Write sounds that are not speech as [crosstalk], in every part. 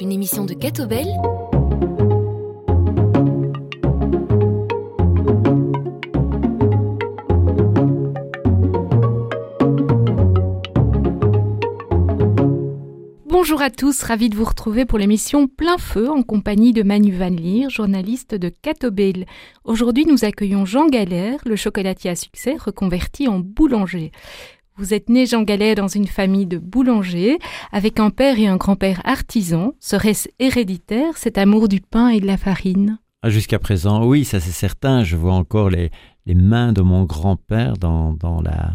une émission de Catobel. Bonjour à tous, ravi de vous retrouver pour l'émission Plein Feu en compagnie de Manu Van Leer, journaliste de Catobel. Aujourd'hui, nous accueillons Jean Galère, le chocolatier à succès reconverti en boulanger. Vous êtes né Jean Galère dans une famille de boulangers, avec un père et un grand-père artisans. Serait-ce héréditaire, cet amour du pain et de la farine? Ah, Jusqu'à présent, oui, ça c'est certain. Je vois encore les, les mains de mon grand-père dans, dans, la,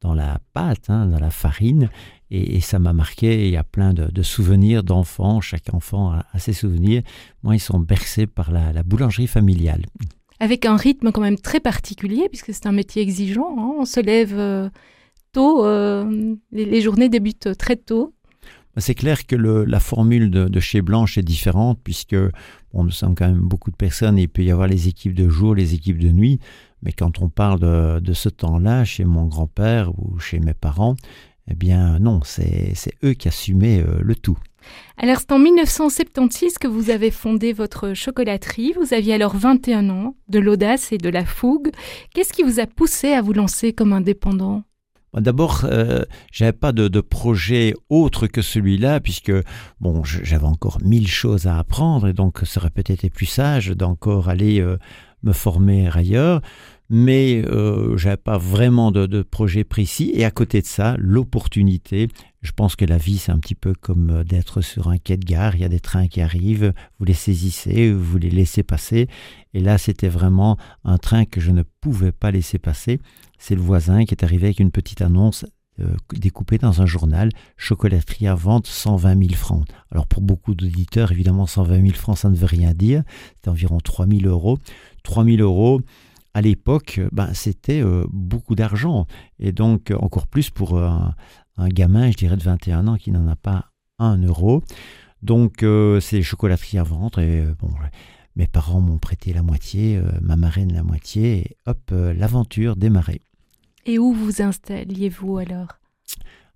dans la pâte, hein, dans la farine. Et, ça m'a marqué. Il y a plein de, souvenirs d'enfants. Chaque enfant a, ses souvenirs. Moi, ils sont bercés par la, boulangerie familiale. Avec un rythme quand même très particulier, puisque c'est un métier exigeant. Hein. On se lève euh, tôt, euh, les, journées débutent très tôt. Bah, c'est clair que la formule de, chez Blanche est différente puisque bon, nous sommes quand même beaucoup de personnes et il peut y avoir les équipes de jour, les équipes de nuit. Mais quand on parle de, ce temps-là, chez mon grand-père ou chez mes parents, eh bien non, c'est eux qui assumaient euh, le tout. Alors c'est en 1976 que vous avez fondé votre chocolaterie. Vous aviez alors 21 ans, de l'audace et de la fougue. Qu'est-ce qui vous a poussé à vous lancer comme indépendant? D'abord, euh, j'avais pas de, projet autre que celui-là, puisque j'avais encore mille choses à apprendre, et donc ça aurait peut-être plus sage d'encore aller euh, me former ailleurs. Mais euh, j'avais pas vraiment de, de, projet précis. Et à côté de ça, l'opportunité. Je pense que la vie, c'est un petit peu comme euh, d'être sur un quai de gare. Il y a des trains qui arrivent, vous les saisissez, vous les laissez passer. Et là, c'était vraiment un train que je ne pouvais pas laisser passer c'est le voisin qui est arrivé avec une petite annonce euh, découpée dans un journal, chocolaterie à vente 120 000 francs. Alors pour beaucoup d'auditeurs, évidemment 120 000 francs, ça ne veut rien dire, c'est environ 3 000 euros. 3 000 euros, à l'époque, ben, c'était euh, beaucoup d'argent, et donc encore plus pour un, gamin, je dirais de 21 ans, qui n'en a pas un euro. Donc euh, c'est chocolaterie à vendre, et bon mes parents m'ont prêté la moitié, ma marraine la moitié, et hop, l'aventure démarrait. Et où vous installiez-vous alors?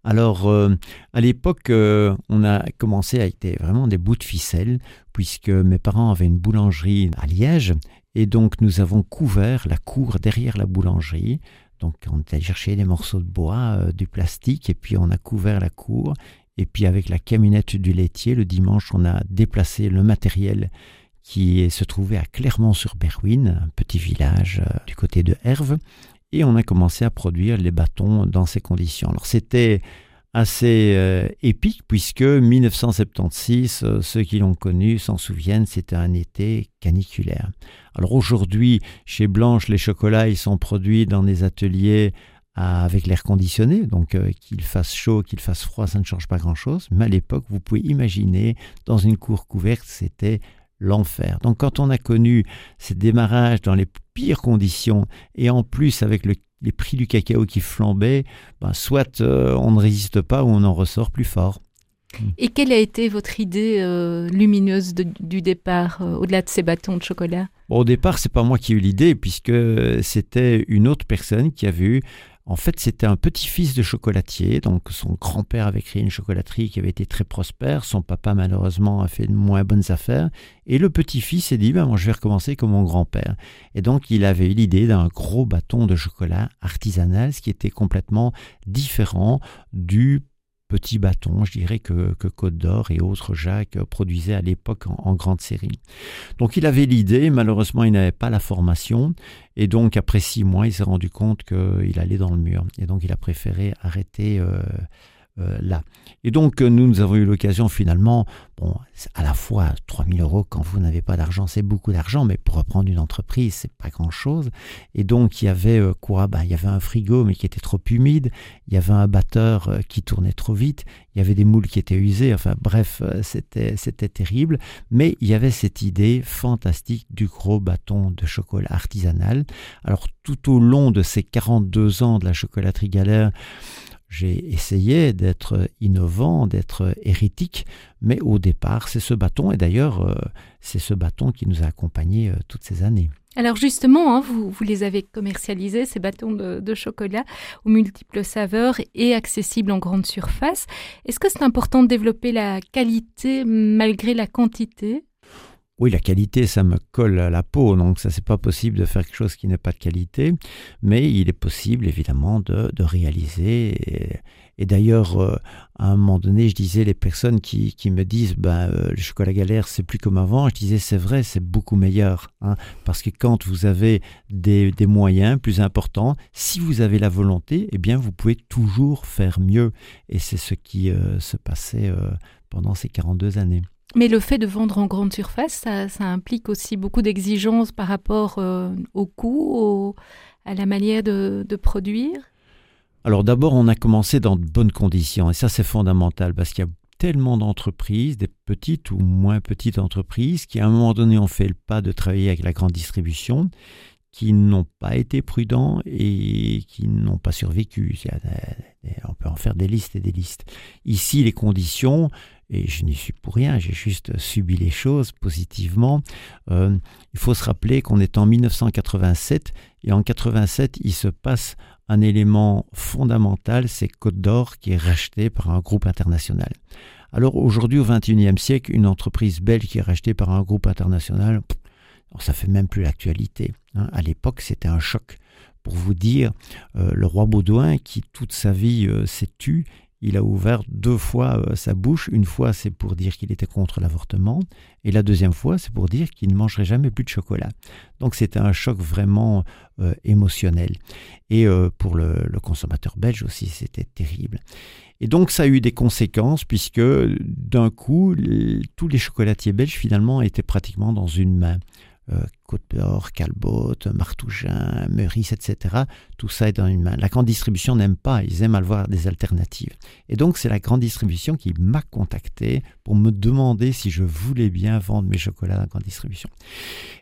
Alors, euh, à l'époque, euh, on a commencé à être vraiment des bouts de ficelle, puisque mes parents avaient une boulangerie à Liège, et donc nous avons couvert la cour derrière la boulangerie. Donc, on allé chercher des morceaux de bois, euh, du plastique, et puis on a couvert la cour. Et puis, avec la camionnette du laitier, le dimanche, on a déplacé le matériel qui se trouvait à Clermont-sur-Berwyn, un petit village du côté de Herve et on a commencé à produire les bâtons dans ces conditions. Alors c'était assez euh, épique puisque 1976, euh, ceux qui l'ont connu s'en souviennent, c'était un été caniculaire. Alors aujourd'hui, chez Blanche, les chocolats, ils sont produits dans des ateliers avec l'air conditionné, donc euh, qu'il fasse chaud, qu'il fasse froid, ça ne change pas grand-chose. Mais à l'époque, vous pouvez imaginer, dans une cour couverte, c'était l'enfer. Donc quand on a connu ces démarrages dans les pires conditions et en plus avec les prix du cacao qui flambaient, ben, soit euh, on ne résiste pas ou on en ressort plus fort. Et quelle a été votre idée euh, lumineuse du départ, euh, au-delà de ces bâtons de chocolat? Au départ, c'est pas moi qui ai eu l'idée, puisque c'était une autre personne qui avait eu en fait, c'était un petit-fils de chocolatier, donc son grand-père avait créé une chocolaterie qui avait été très prospère, son papa malheureusement a fait de moins bonnes affaires, et le petit-fils s'est dit, ben, moi je vais recommencer comme mon grand-père. Et donc il avait eu l'idée d'un gros bâton de chocolat artisanal, ce qui était complètement différent du petits bâtons, je dirais, que, Côte d'Or et autres Jacques produisaient à l'époque en, grande série. Donc il avait l'idée, malheureusement il n'avait pas la formation, et donc après six mois il s'est rendu compte qu'il allait dans le mur, et donc il a préféré arrêter euh, euh. Et donc, euh, nous, nous avons eu l'occasion finalement, bon, à la fois 3000 euros quand vous n'avez pas d'argent, c'est beaucoup d'argent, mais pour reprendre une entreprise, c'est pas grand chose. Et donc, il y avait euh, quoi? Ben, Il y avait un frigo, mais qui était trop humide. Il y avait un batteur qui tournait trop vite. Il y avait des moules qui étaient usés. Enfin, bref, c'était, c'était terrible. Mais il y avait cette idée fantastique du gros bâton de chocolat artisanal. Alors, tout au long de ces 42 ans de la chocolaterie galère, j'ai essayé d'être innovant, d'être hérétique, mais au départ, c'est ce bâton, et d'ailleurs, euh, c'est ce bâton qui nous a accompagnés euh, toutes ces années. Alors justement, hein, vous, vous, les avez commercialisés, ces bâtons de, chocolat, aux multiples saveurs et accessibles en grande surface. Est-ce que c'est important de développer la qualité malgré la quantité? Oui, la qualité, ça me colle à la peau, donc ça, c'est pas possible de faire quelque chose qui n'est pas de qualité, mais il est possible, évidemment, de, réaliser. Et, d'ailleurs, euh, à un moment donné, je disais, les personnes qui, me disent, ben, euh, le chocolat galère, c'est plus comme avant, je disais, c'est vrai, c'est beaucoup meilleur. Hein, parce que quand vous avez des, moyens plus importants, si vous avez la volonté, eh bien, vous pouvez toujours faire mieux. Et c'est ce qui euh, se passait pendant ces 42 années. Mais le fait de vendre en grande surface, ça, implique aussi beaucoup d'exigences par rapport euh, au coût, à la manière de, produire. Alors d'abord, on a commencé dans de bonnes conditions, et ça c'est fondamental, parce qu'il y a tellement d'entreprises, des petites ou moins petites entreprises, qui à un moment donné ont fait le pas de travailler avec la grande distribution, qui n'ont pas été prudents et qui n'ont pas survécu. On peut en faire des listes et des listes. Ici, les conditions, et je n'y suis pour rien, j'ai juste subi les choses positivement. Euh, il faut se rappeler qu'on est en 1987 et en 87 il se passe un élément fondamental, c'est Côte d'Or qui est racheté par un groupe international. Alors aujourd'hui au XXIe siècle, une entreprise belge qui est rachetée par un groupe international, ça fait même plus l'actualité. Hein. À l'époque, c'était un choc. Pour vous dire, euh, le roi Baudouin, qui toute sa vie euh, s'est tu, il a ouvert deux fois euh, sa bouche. Une fois, c'est pour dire qu'il était contre l'avortement, et la deuxième fois, c'est pour dire qu'il ne mangerait jamais plus de chocolat. Donc c'était un choc vraiment émotionnel. Et pour le, consommateur belge aussi, c'était terrible. Et donc ça a eu des conséquences, puisque d'un coup, tous les chocolatiers belges, finalement, étaient pratiquement dans une main. Euh, Côte d'Or, Calbot, Martougin, Meurice, etc. Tout ça est dans une main. La grande distribution n'aime pas, ils aiment avoir des alternatives. Et donc c'est la grande distribution qui m'a contacté pour me demander si je voulais bien vendre mes chocolats à la grande distribution.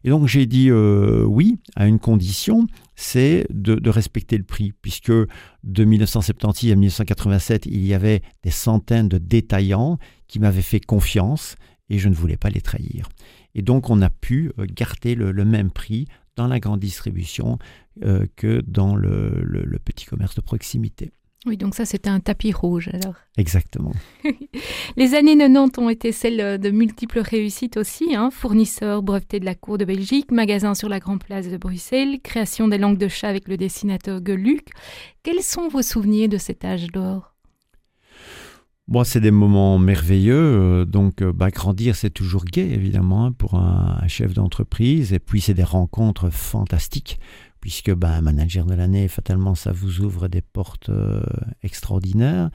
Et donc j'ai dit euh, oui, à une condition, c'est de, de, respecter le prix, puisque de 1976 à 1987, il y avait des centaines de détaillants qui m'avaient fait confiance et je ne voulais pas les trahir. Et donc on a pu euh, garder le, même prix dans la grande distribution euh, que dans le, petit commerce de proximité. Oui, donc ça c'était un tapis rouge alors. Exactement. [laughs] Les années 90 ont été celles de multiples réussites aussi, hein. fournisseur breveté de la Cour de Belgique, magasin sur la Grande Place de Bruxelles, création des langues de chat avec le dessinateur Geluc. Quels sont vos souvenirs de cet âge d'or? C'est des moments merveilleux. Euh, donc, euh, bah, grandir, c'est toujours gai, évidemment, hein, pour un, chef d'entreprise. Et puis, c'est des rencontres fantastiques, puisque bah, un manager de l'année, fatalement, ça vous ouvre des portes euh, extraordinaires.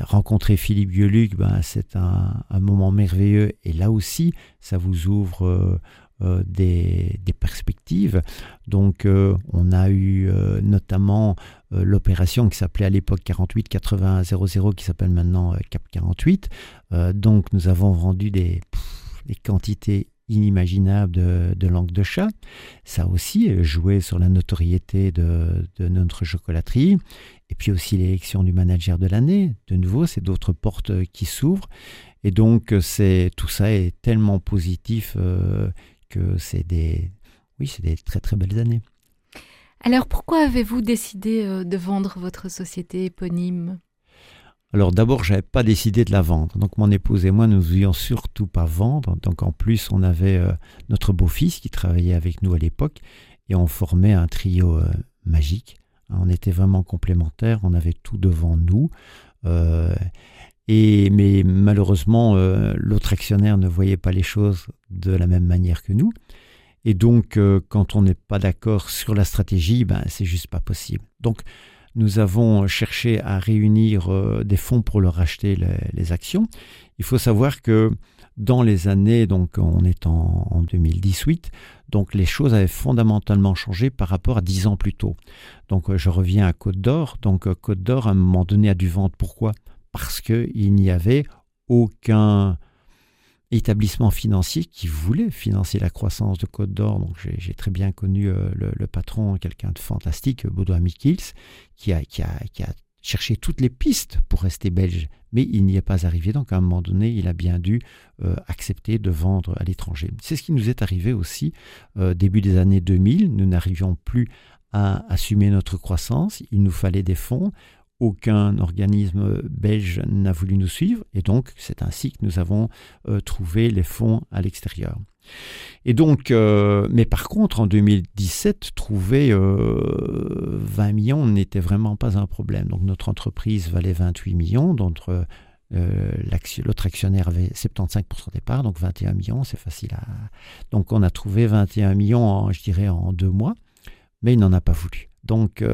rencontrer Philippe Gueluc, bah, c'est un, moment merveilleux. Et là aussi, ça vous ouvre des, perspectives. Donc on a eu notamment l'opération qui s'appelait à l'époque 48 80 00 qui s'appelle maintenant Cap 48. donc nous avons vendu des, quantités inimaginables de, langue de chat. Ça aussi joué sur la notoriété de, de notre chocolaterie. Et puis aussi l'élection du manager de l'année. De nouveau, c'est d'autres portes qui s'ouvrent. Et donc, c'est tout ça est tellement positif que c'est des, oui, c'est des très très belles années. Alors pourquoi avez-vous décidé euh, de vendre votre société éponyme? Alors d'abord, je n'avais pas décidé de la vendre. Donc mon épouse et moi, nous voulions surtout pas vendre. Donc en plus, on avait euh, notre beau-fils qui travaillait avec nous à l'époque et on formait un trio euh, magique. On était vraiment complémentaires, on avait tout devant nous. Et, mais malheureusement, l'autre actionnaire ne voyait pas les choses de la même manière que nous. Et donc, euh, quand on n'est pas d'accord sur la stratégie, ben, c'est juste pas possible. Donc, nous avons cherché à réunir euh, des fonds pour leur acheter les, actions. Il faut savoir que dans les années, donc on est en, en, 2018, donc les choses avaient fondamentalement changé par rapport à dix ans plus tôt. Donc je reviens à Côte d'Or. Donc Côte d'Or, à un moment donné, a dû vendre. Pourquoi? Parce qu'il n'y avait aucun établissement financier qui voulait financer la croissance de Côte d'Or. Donc j'ai très bien connu euh, le, patron, quelqu'un de fantastique, Baudouin Mikils, qui a, qui a, cherché toutes les pistes pour rester belge, mais il n'y est pas arrivé. Donc à un moment donné, il a bien dû euh, accepter de vendre à l'étranger. C'est ce qui nous est arrivé aussi euh, début des années 2000. Nous n'arrivions plus à assumer notre croissance. Il nous fallait des fonds. Aucun organisme belge n'a voulu nous suivre et donc c'est ainsi que nous avons euh, trouvé les fonds à l'extérieur. Et donc, euh, mais par contre, en 2017, trouver 20 euh, millions n'était vraiment pas un problème. Donc notre entreprise valait 28 millions, l'autre actionnaire avait 75% des parts, donc 21 millions, c'est facile à... Donc on a trouvé 21 millions, je dirais, en deux mois, mais il n'en a pas voulu. Donc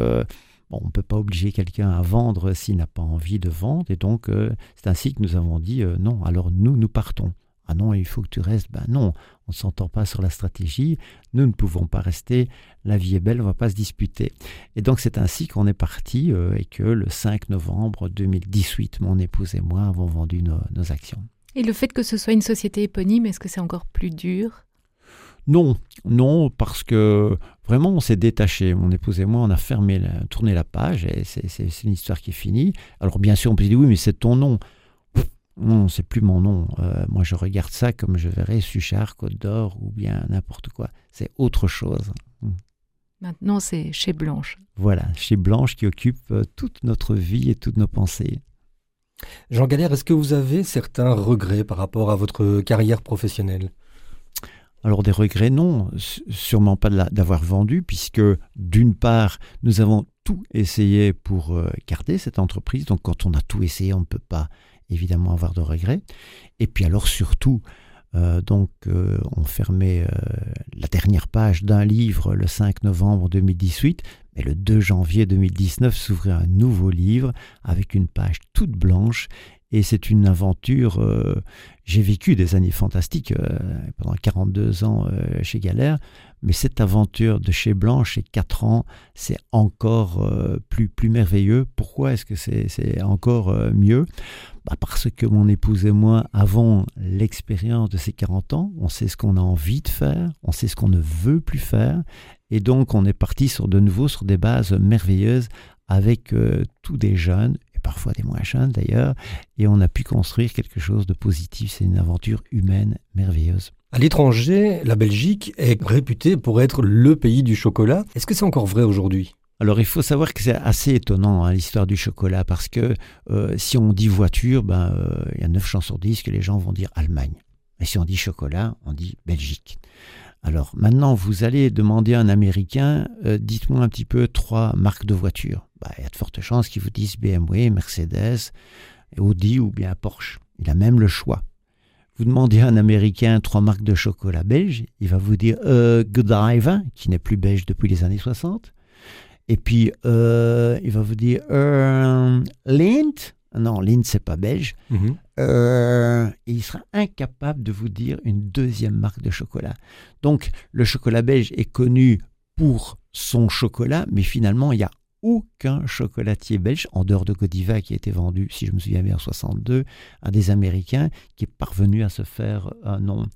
on ne peut pas obliger quelqu'un à vendre s'il n'a pas envie de vendre. Et donc, euh, c'est ainsi que nous avons dit euh, non, alors nous, nous partons. Ah non, il faut que tu restes. Ben non, on ne s'entend pas sur la stratégie. Nous ne pouvons pas rester. La vie est belle, on ne va pas se disputer. Et donc, c'est ainsi qu'on est parti euh, et que le 5 novembre 2018, mon épouse et moi avons vendu nos actions. Et le fait que ce soit une société éponyme, est-ce que c'est encore plus dur? Non, non, parce que vraiment on s'est détaché. Mon épouse et moi, on a fermé, tourné la page et c'est une histoire qui est finie. Alors bien sûr, on peut dire oui, mais c'est ton nom. Non, c'est plus mon nom. Euh, moi, je regarde ça comme je verrais Suchard, Côte d'Or ou bien n'importe quoi. C'est autre chose. Maintenant, c'est chez Blanche. Voilà, chez Blanche qui occupe euh, toute notre vie et toutes nos pensées. Jean Galère, est-ce que vous avez certains regrets par rapport à votre carrière professionnelle? Alors des regrets, non, sûrement pas d'avoir vendu, puisque d'une part, nous avons tout essayé pour euh, garder cette entreprise. Donc quand on a tout essayé, on ne peut pas évidemment avoir de regrets. Et puis alors surtout, euh, donc euh, on fermait la dernière page d'un livre le 5 novembre 2018, mais le 2 janvier 2019 s'ouvrait un nouveau livre avec une page toute blanche et c'est une aventure. Euh, j'ai vécu des années fantastiques euh, pendant 42 ans euh, chez Galère, mais cette aventure de chez Blanche, chez 4 ans, c'est encore plus, plus merveilleux. Pourquoi est-ce que c'est encore mieux? Bah Parce que mon épouse et moi avons l'expérience de ces 40 ans. On sait ce qu'on a envie de faire, on sait ce qu'on ne veut plus faire. Et donc, on est parti sur de nouveau sur des bases merveilleuses avec tous des jeunes parfois des moins jeunes d'ailleurs, et on a pu construire quelque chose de positif. C'est une aventure humaine merveilleuse. À l'étranger, la Belgique est réputée pour être le pays du chocolat. Est-ce que c'est encore vrai aujourd'hui? Alors il faut savoir que c'est assez étonnant hein, l'histoire du chocolat parce que euh, si on dit voiture, ben, euh, il y a 9 chances sur 10 que les gens vont dire Allemagne. Et si on dit chocolat, on dit Belgique. Alors maintenant, vous allez demander à un Américain, euh, dites-moi un petit peu trois marques de voitures. Bah, il y a de fortes chances qu'ils vous disent BMW, Mercedes, Audi ou bien Porsche. Il a même le choix. Vous demandez à un Américain trois marques de chocolat belge, il va vous dire euh, Godiva, qui n'est plus belge depuis les années 60. Et puis, euh, il va vous dire euh, Lindt, non, Lint, c'est pas belge. Mhm. Euh, il sera incapable de vous dire une deuxième marque de chocolat. Donc, le chocolat belge est connu pour son chocolat, mais finalement, il n'y a aucun chocolatier belge, en dehors de Godiva, qui a été vendu, si je me souviens bien, en 62, à des Américains, qui est parvenu à se faire un nom.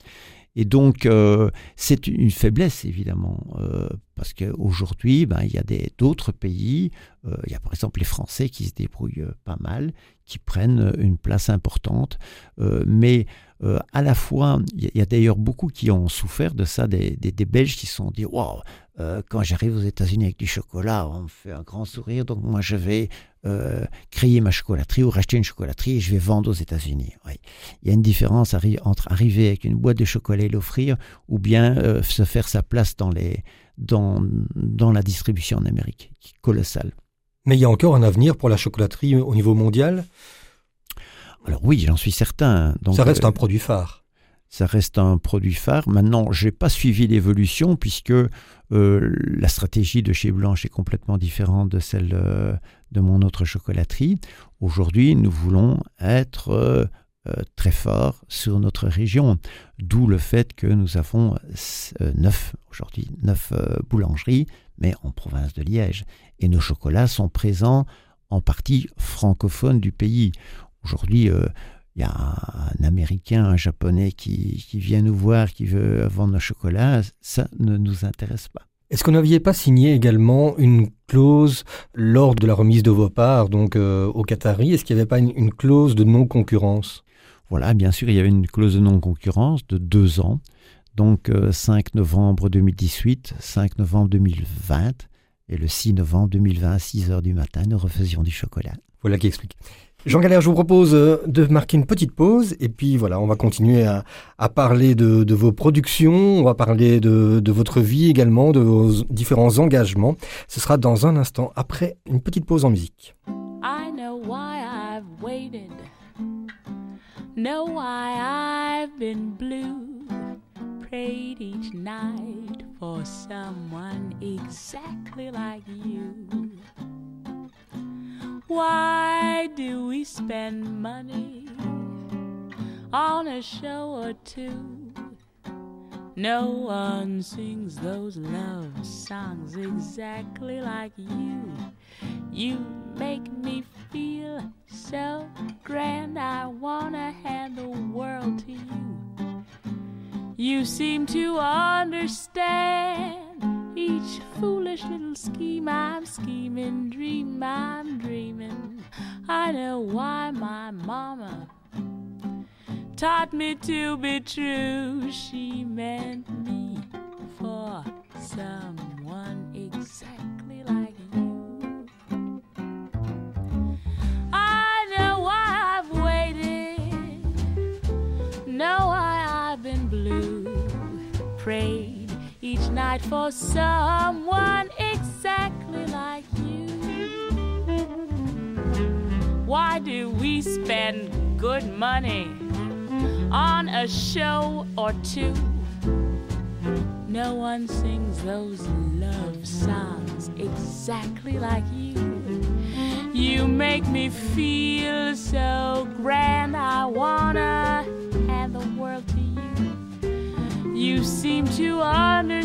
Et donc, euh, c'est une faiblesse, évidemment, euh, parce qu'aujourd'hui, ben, il y a d'autres pays, euh, il y a par exemple les Français qui se débrouillent pas mal, qui prennent une place importante, mais à la fois, il y a, d'ailleurs beaucoup qui ont souffert de ça, des, des, Belges qui se sont dit, waouh, quand j'arrive aux États-Unis avec du chocolat, on me fait un grand sourire, donc moi je vais euh, créer ma chocolaterie ou racheter une chocolaterie et je vais vendre aux États-Unis. Il y a une différence entre arriver avec une boîte de chocolat et l'offrir ou bien euh, se faire sa place dans, les, dans, dans la distribution en Amérique, qui est colossale. Mais il y a encore un avenir pour la chocolaterie au niveau mondial? Alors oui, j'en suis certain. Donc, Ça reste euh, un produit phare ça reste un produit phare. Maintenant, je n'ai pas suivi l'évolution puisque euh, la stratégie de chez Blanche est complètement différente de celle euh, de mon autre chocolaterie. Aujourd'hui, nous voulons être euh, très forts sur notre région, d'où le fait que nous avons neuf, aujourd'hui, neuf boulangeries, mais en province de Liège. Et nos chocolats sont présents en partie francophone du pays. Aujourd'hui, il y a un Américain, un Japonais qui, vient nous voir, qui veut vendre nos chocolats, ça ne nous intéresse pas. Est-ce qu'on n'aviez pas signé également une clause lors de la remise de vos parts donc euh, au Qatari? Est-ce qu'il n'y avait pas une, clause de non-concurrence? Voilà, bien sûr, il y avait une clause de non-concurrence de deux ans. Donc 5 euh, novembre 2018, 5 novembre 2020 et le 6 novembre 2020 à 6 heures du matin, nous refaisions du chocolat. Voilà qui explique. Jean Galère, je vous propose euh, de marquer une petite pause et puis voilà, on va continuer à, parler de, vos productions, on va parler de, votre vie également, de vos différents engagements. Ce sera dans un instant après une petite pause en musique. I know why I've waited, know why I've been blue, prayed each night for someone exactly like you. Why do we spend money on a show or two? No one sings those love songs exactly like you. You make me feel so grand, I wanna hand the world to you. You seem to understand each foolish little scheme I'm scheming, dream I'm dreaming. I know why my mama taught me to be true. She meant me for someone for someone exactly like you. Why do we spend good money on a show or two? No one sings those love songs exactly like you. You make me feel so grand, I wanna hand the world to you. You seem to understand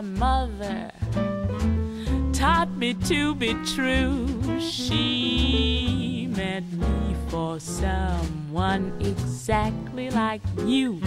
my mother taught me to be true. She meant me for someone exactly like you.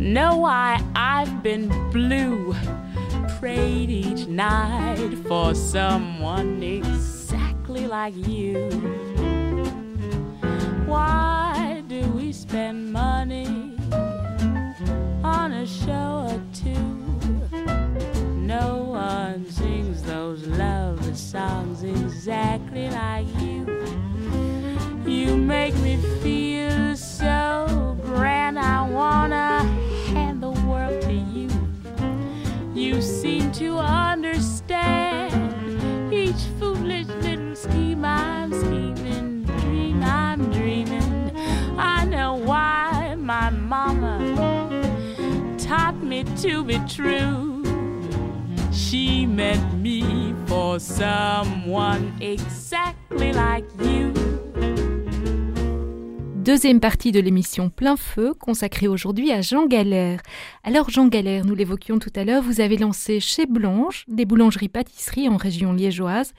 Know why I've been blue. Prayed each night for someone exactly like you. Why do we spend money on a show or two? No one sings those love songs exactly like you. You make me feel so grand. I wanna to understand each foolish little scheme I'm scheming, dream I'm dreaming. I know why my mama taught me to be true. She meant me for someone exactly like you. Deuxième partie de l'émission Plein Feu, consacrée aujourd'hui à Jean Galère. Alors Jean Galère, nous l'évoquions tout à l'heure, vous avez lancé chez Blanche des boulangeries-pâtisseries en région liégeoise,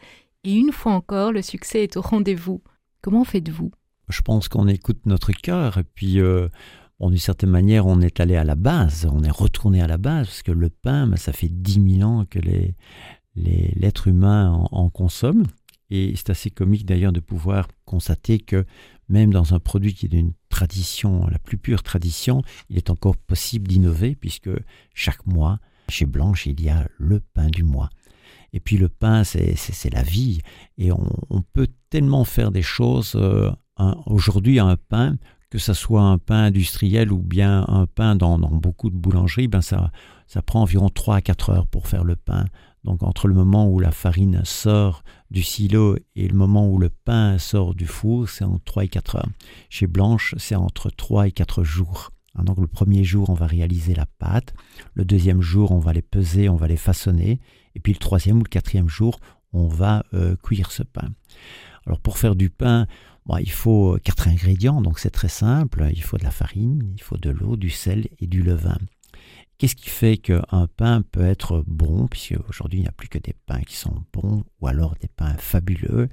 et une fois encore, le succès est au rendez-vous. Comment faites-vous? Je pense qu'on écoute notre cœur, et puis euh, d'une certaine manière, on est allé à la base, on est retourné à la base, parce que le pain, ben, ça fait dix mille ans que les, l'être humain en, en consomme. Et c'est assez comique d'ailleurs de pouvoir constater que même dans un produit qui est d'une tradition, la plus pure tradition, il est encore possible d'innover puisque chaque mois, chez Blanche, il y a le pain du mois. Et puis le pain, c'est la vie. Et on, peut tellement faire des choses. Euh, Aujourd'hui, un pain, que ce soit un pain industriel ou bien un pain dans, dans beaucoup de boulangeries, ben ça, ça prend environ 3 à 4 heures pour faire le pain. Donc entre le moment où la farine sort du silo et le moment où le pain sort du four, c'est entre 3 et 4 heures. Chez Blanche, c'est entre 3 et 4 jours. Hein, donc le premier jour, on va réaliser la pâte. Le deuxième jour, on va les peser, on va les façonner. Et puis le troisième ou le quatrième jour, on va euh, cuire ce pain. Alors pour faire du pain, bon, il faut quatre ingrédients, donc c'est très simple. Il faut de la farine, il faut de l'eau, du sel et du levain. Qu'est-ce qui fait qu'un pain peut être bon, puisque aujourd'hui il n'y a plus que des pains qui sont bons, ou alors des pains fabuleux?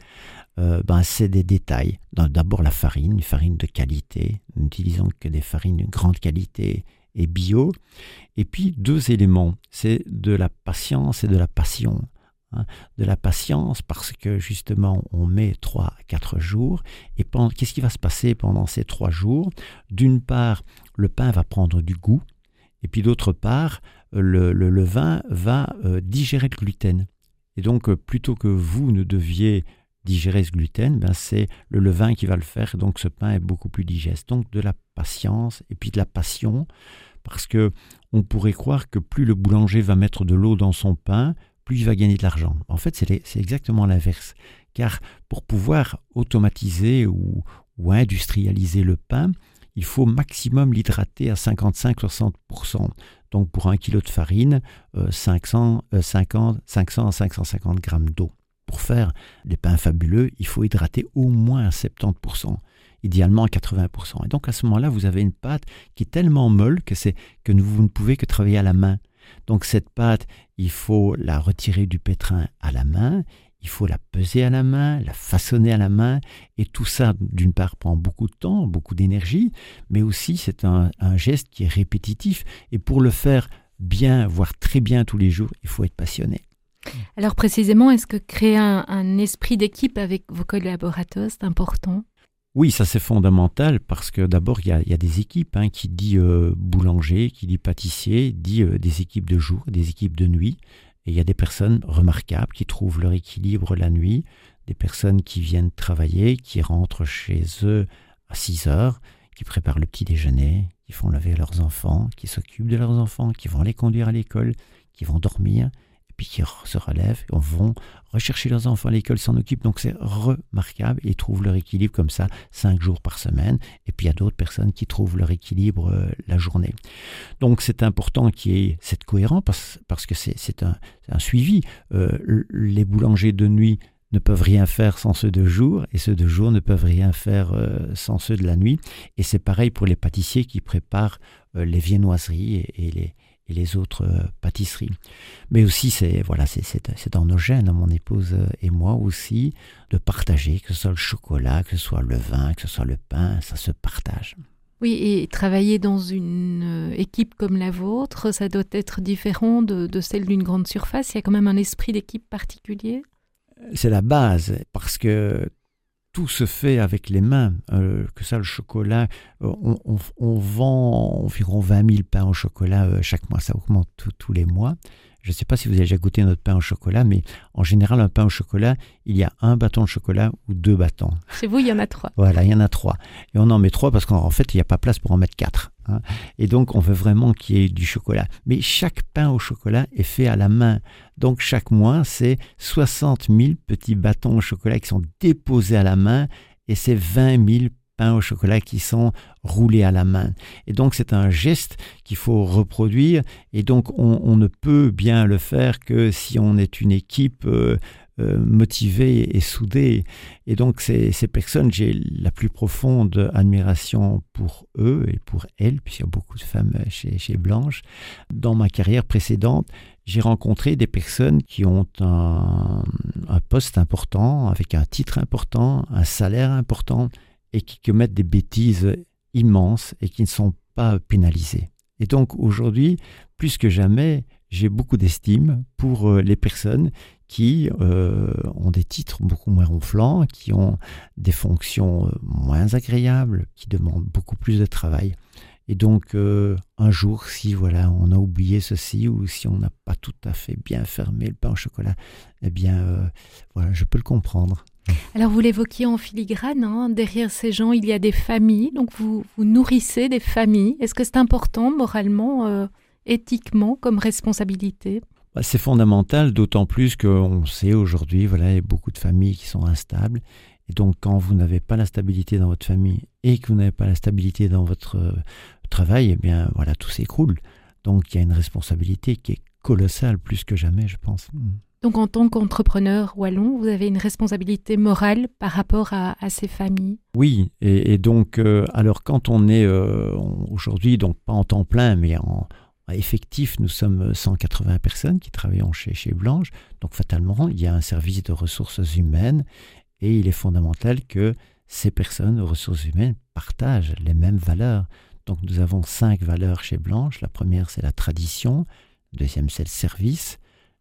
Euh, ben, C'est des détails. D'abord la farine, une farine de qualité. N'utilisons que des farines de grande qualité et bio. Et puis deux éléments, c'est de la patience et de la passion. Hein. de la patience parce que justement on met trois à quatre jours et qu'est-ce qui va se passer pendant ces trois jours? D'une part, le pain va prendre du goût, et puis d'autre part, le, le, vin va euh, digérer le gluten. Et donc, euh, plutôt que vous ne deviez digérer ce gluten, ben c'est le levain qui va le faire. Donc, ce pain est beaucoup plus digeste. Donc, de la patience et puis de la passion, parce que on pourrait croire que plus le boulanger va mettre de l'eau dans son pain, plus il va gagner de l'argent. En fait, c'est exactement l'inverse. Car pour pouvoir automatiser ou industrialiser le pain, il faut maximum l'hydrater à 55-60%. Donc pour un kilo de farine, 500, 50, 500 à 550 grammes d'eau. Pour faire des pains fabuleux, il faut hydrater au moins à 70%, idéalement à 80%. Et donc à ce moment-là, vous avez une pâte qui est tellement molle que, c'est, que vous ne pouvez que travailler à la main. Donc cette pâte, il faut la retirer du pétrin à la main, il faut la peser à la main, la façonner à la main, et tout ça, d'une part, prend beaucoup de temps, beaucoup d'énergie, mais aussi c'est un, geste qui est répétitif, et pour le faire bien, voire très bien tous les jours, il faut être passionné. Alors précisément, est-ce que créer un, esprit d'équipe avec vos collaborateurs, c'est important? Oui, ça c'est fondamental parce que d'abord il y, a, des équipes hein, qui dit euh, boulanger, qui dit pâtissier, dit euh, des équipes de jour, des équipes de nuit. Et il y a des personnes remarquables qui trouvent leur équilibre la nuit, des personnes qui viennent travailler, qui rentrent chez eux à 6 heures, qui préparent le petit déjeuner, qui font laver leurs enfants, qui s'occupent de leurs enfants, qui vont les conduire à l'école, qui vont dormir, puis qui se relèvent, vont rechercher leurs enfants à l'école, s'en occupent. Donc c'est remarquable et trouvent leur équilibre comme ça cinq jours par semaine. Et puis il y a d'autres personnes qui trouvent leur équilibre euh, la journée. Donc c'est important qu'il y ait cette cohérence parce, parce que c'est un, un, suivi. Euh, les boulangers de nuit ne peuvent rien faire sans ceux de jour, et ceux de jour ne peuvent rien faire euh, sans ceux de la nuit. Et c'est pareil pour les pâtissiers qui préparent les viennoiseries et les, et les autres euh, pâtisseries. Mais aussi, c'est voilà, c'est dans nos gènes, mon épouse euh, et moi aussi, de partager, que ce soit le chocolat, que ce soit le vin, que ce soit le pain, ça se partage. Oui, et travailler dans une euh, équipe comme la vôtre, ça doit être différent de, de celle d'une grande surface. Il y a quand même un esprit d'équipe particulier? C'est la base, parce que tout se fait avec les mains, euh, que ça le chocolat, euh, on, vend environ 20 000 pains au chocolat euh, chaque mois, ça augmente tous les mois. Je ne sais pas si vous avez déjà goûté notre pain au chocolat, mais en général, un pain au chocolat, il y a un bâton de chocolat ou deux bâtons. Chez vous, il y en a trois. Voilà, il y en a trois. Et on en met trois parce qu'en fait, il n'y a pas place pour en mettre quatre. hein. Et donc, on veut vraiment qu'il y ait du chocolat. Mais chaque pain au chocolat est fait à la main. Donc, chaque mois, c'est 60 000 petits bâtons au chocolat qui sont déposés à la main et c'est 20 000 pains au chocolat qui sont roulés à la main. Et donc, c'est un geste qu'il faut reproduire. Et donc, on, ne peut bien le faire que si on est une équipe euh, euh, motivée et soudée. Et donc, ces, personnes, j'ai la plus profonde admiration pour eux et pour elles, puisqu'il y a beaucoup de femmes chez, Blanche. Dans ma carrière précédente, j'ai rencontré des personnes qui ont un poste important, avec un titre important, un salaire important, et qui commettent des bêtises immenses et qui ne sont pas pénalisées. Et donc aujourd'hui, plus que jamais, j'ai beaucoup d'estime pour euh, les personnes qui euh, ont des titres beaucoup moins ronflants, qui ont des fonctions euh, moins agréables, qui demandent beaucoup plus de travail. Et donc, un jour, si voilà, on a oublié ceci ou si on n'a pas tout à fait bien fermé le pain au chocolat, eh bien, voilà, je peux le comprendre. Alors vous l'évoquiez en filigrane, hein, derrière ces gens, il y a des familles, donc vous, vous nourrissez des familles. Est-ce que c'est important moralement, euh, éthiquement, comme responsabilité? Bah, C'est fondamental, d'autant plus qu'on sait aujourd'hui, voilà, il y a beaucoup de familles qui sont instables. Et donc, quand vous n'avez pas la stabilité dans votre famille et que vous n'avez pas la stabilité dans votre euh, travail, eh bien, voilà, tout s'écroule. Donc, il y a une responsabilité qui est colossale, plus que jamais, je pense. Donc en tant qu'entrepreneur wallon, vous avez une responsabilité morale par rapport à, ces familles? Oui, et, donc, euh, alors quand on est euh, aujourd'hui, donc pas en temps plein, mais en, effectif, nous sommes 180 personnes qui travaillent chez, chez Blanche. Donc fatalement, il y a un service de ressources humaines et il est fondamental que ces personnes aux ressources humaines partagent les mêmes valeurs. Donc nous avons cinq valeurs chez Blanche. La première, c'est la tradition. La deuxième, c'est le service,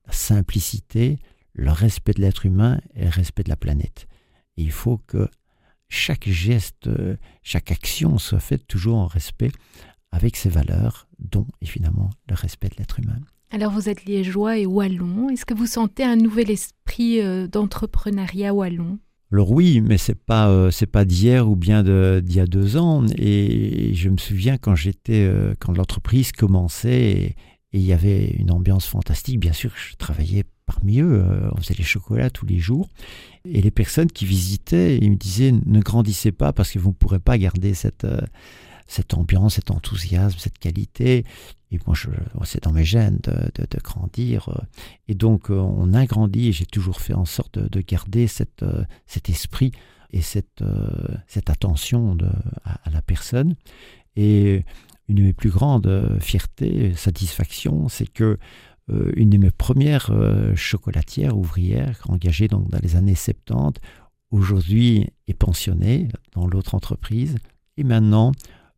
simplicité, le respect de l'être humain et le respect de la planète. Et il faut que chaque geste, chaque action soit faite toujours en respect avec ces valeurs, dont évidemment le respect de l'être humain. Alors vous êtes liégeois et wallon. Est-ce que vous sentez un nouvel esprit euh, d'entrepreneuriat wallon? Alors oui, mais c'est pas euh, c'est pas d'hier ou bien d'il y a deux ans. Et je me souviens quand j'étais euh, quand l'entreprise commençait et, il y avait une ambiance fantastique. Bien sûr, je travaillais parmi eux. euh, on faisait les chocolats tous les jours. Et les personnes qui visitaient, ils me disaient ne grandissez pas parce que vous ne pourrez pas garder cette euh, cette ambiance, cet enthousiasme, cette qualité. Et moi, c'est dans mes gènes de, de- grandir. Et donc, euh, on a grandi et j'ai toujours fait en sorte de, de garder cette, cet esprit et cette, cette attention à la personne. Et une de mes plus grandes euh, fiertés, satisfactions, c'est que euh, une de mes premières euh, chocolatières ouvrières, engagée donc dans les années 70, aujourd'hui est pensionnée dans l'autre entreprise. Et maintenant,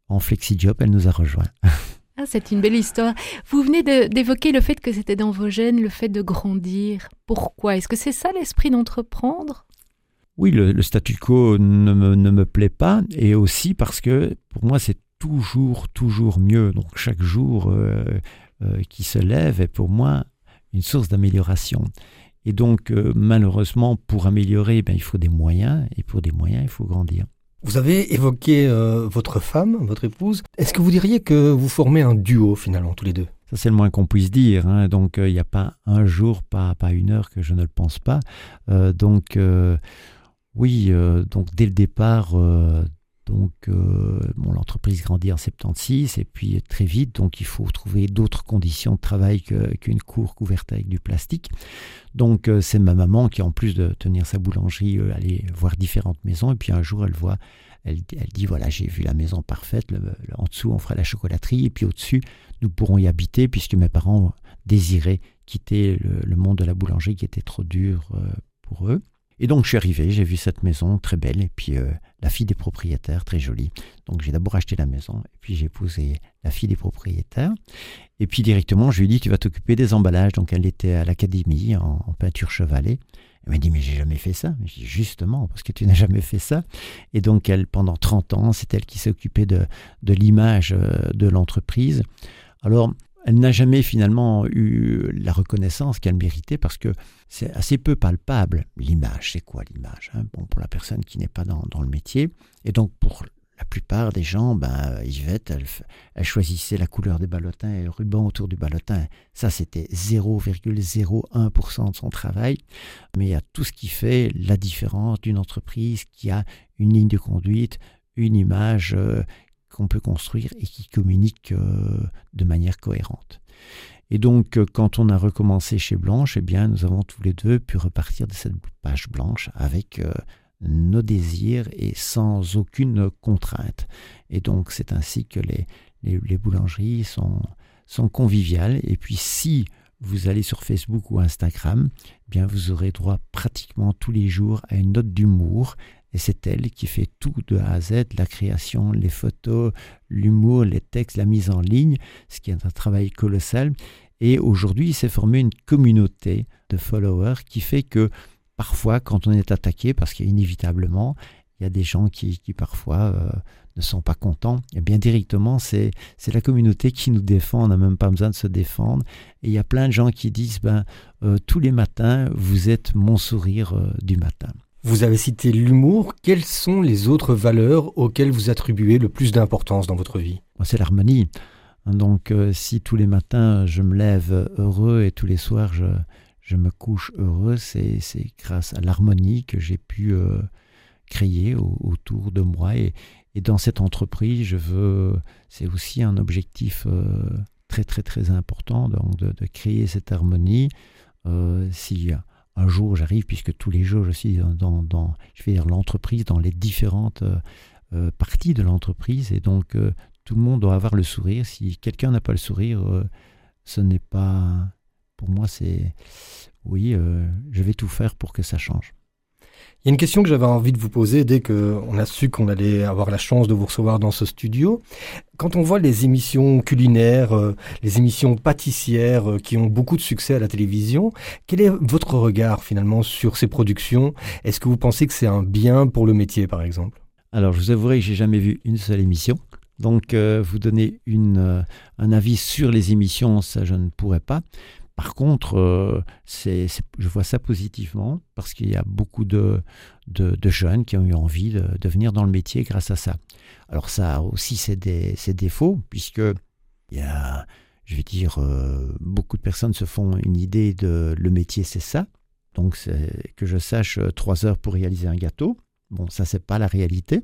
en FlexiJob, elle nous a rejoints. [laughs] Ah, c'est une belle histoire. Vous venez d'évoquer le fait que c'était dans vos gènes, le fait de grandir. Pourquoi? Est-ce que c'est ça l'esprit d'entreprendre? Oui, le, le statu quo ne me, ne me plaît pas, et aussi parce que pour moi, c'est toujours, toujours mieux. Donc chaque jour euh, euh, qui se lève est pour moi une source d'amélioration. Et donc, euh, malheureusement, pour améliorer, ben, il faut des moyens, et pour des moyens, il faut grandir. Vous avez évoqué votre femme, votre épouse. Est-ce que vous diriez que vous formez un duo finalement tous les deux? Ça, c'est le moins qu'on puisse dire. hein. Donc, il n'y a pas un jour, pas, pas une heure que je ne le pense pas. Donc, oui, donc dès le départ, donc, euh, l'entreprise grandit en 76 et puis très vite, donc il faut trouver d'autres conditions de travail qu'une cour couverte avec du plastique. Donc, euh, c'est ma maman qui, en plus de tenir sa boulangerie, euh, allait voir différentes maisons. Et puis un jour, elle voit, elle, dit voilà, j'ai vu la maison parfaite. en dessous, on fera la chocolaterie. Et puis au-dessus, nous pourrons y habiter puisque mes parents désiraient quitter le, monde de la boulangerie qui était trop dur euh, pour eux. Et donc je suis arrivé, j'ai vu cette maison très belle et puis euh, la fille des propriétaires très jolie. Donc j'ai d'abord acheté la maison et puis j'ai épousé la fille des propriétaires. Et puis directement je lui ai dit tu vas t'occuper des emballages. Donc elle était à l'académie en, peinture chevalée. Elle m'a dit mais j'ai jamais fait ça. J'ai dit justement parce que tu n'as [laughs] jamais fait ça. Et donc elle pendant 30 ans c'est elle qui s'est occupée de, de l'image euh, de l'entreprise. Alors elle n'a jamais finalement eu la reconnaissance qu'elle méritait parce que c'est assez peu palpable. L'image, c'est quoi l'image hein? Bon, Pour la personne qui n'est pas dans, le métier. Et donc pour la plupart des gens, ben, Yvette, elle, elle, choisissait la couleur des ballotins et le ruban autour du ballotin. Ça, c'était 0,01% de son travail. Mais il y a tout ce qui fait la différence d'une entreprise qui a une ligne de conduite, une image euh, qu'on peut construire et qui communique euh, de manière cohérente. Et donc, euh, quand on a recommencé chez Blanche, eh bien, nous avons tous les deux pu repartir de cette page blanche avec euh, nos désirs et sans aucune contrainte. Et donc, c'est ainsi que les, les, boulangeries sont, conviviales. Et puis, si vous allez sur Facebook ou Instagram, eh bien, vous aurez droit pratiquement tous les jours à une note d'humour et c'est elle qui fait tout de A à Z, la création, les photos, l'humour, les textes, la mise en ligne, ce qui est un travail colossal. Et aujourd'hui, il s'est formé une communauté de followers qui fait que parfois, quand on est attaqué, parce qu'inévitablement, il y a des gens qui, parfois euh, ne sont pas contents, et bien directement, c'est la communauté qui nous défend, on n'a même pas besoin de se défendre. Et il y a plein de gens qui disent, ben, euh, tous les matins, vous êtes mon sourire euh, du matin. Vous avez cité l'humour. Quelles sont les autres valeurs auxquelles vous attribuez le plus d'importance dans votre vie? C'est l'harmonie. Donc euh, si tous les matins je me lève heureux et tous les soirs je, me couche heureux, c'est grâce à l'harmonie que j'ai pu euh, créer autour de moi. Et, et, dans cette entreprise, je veux, c'est aussi un objectif euh, très très très important donc de, de créer cette harmonie. si un jour j'arrive, puisque tous les jours je suis dans, l'entreprise, dans les différentes euh, euh, parties de l'entreprise, et donc euh, tout le monde doit avoir le sourire. Si quelqu'un n'a pas le sourire, ce n'est pas, pour moi, c'est, oui, je vais tout faire pour que ça change. Il y a une question que j'avais envie de vous poser dès qu'on a su qu'on allait avoir la chance de vous recevoir dans ce studio. Quand on voit les émissions culinaires, euh, les émissions pâtissières euh, qui ont beaucoup de succès à la télévision, quel est votre regard finalement sur ces productions? Est-ce que vous pensez que c'est un bien pour le métier par exemple? Alors je vous avouerai que j'ai jamais vu une seule émission. Donc euh, vous donner une, un avis sur les émissions, ça je ne pourrais pas. Par contre, euh, je vois ça positivement parce qu'il y a beaucoup de, jeunes qui ont eu envie de, venir dans le métier grâce à ça. Alors ça aussi ses, défauts puisque il y a, je vais dire, euh, beaucoup de personnes se font une idée de le métier c'est ça. Donc que je sache euh, trois heures pour réaliser un gâteau. Bon, ça c'est pas la réalité.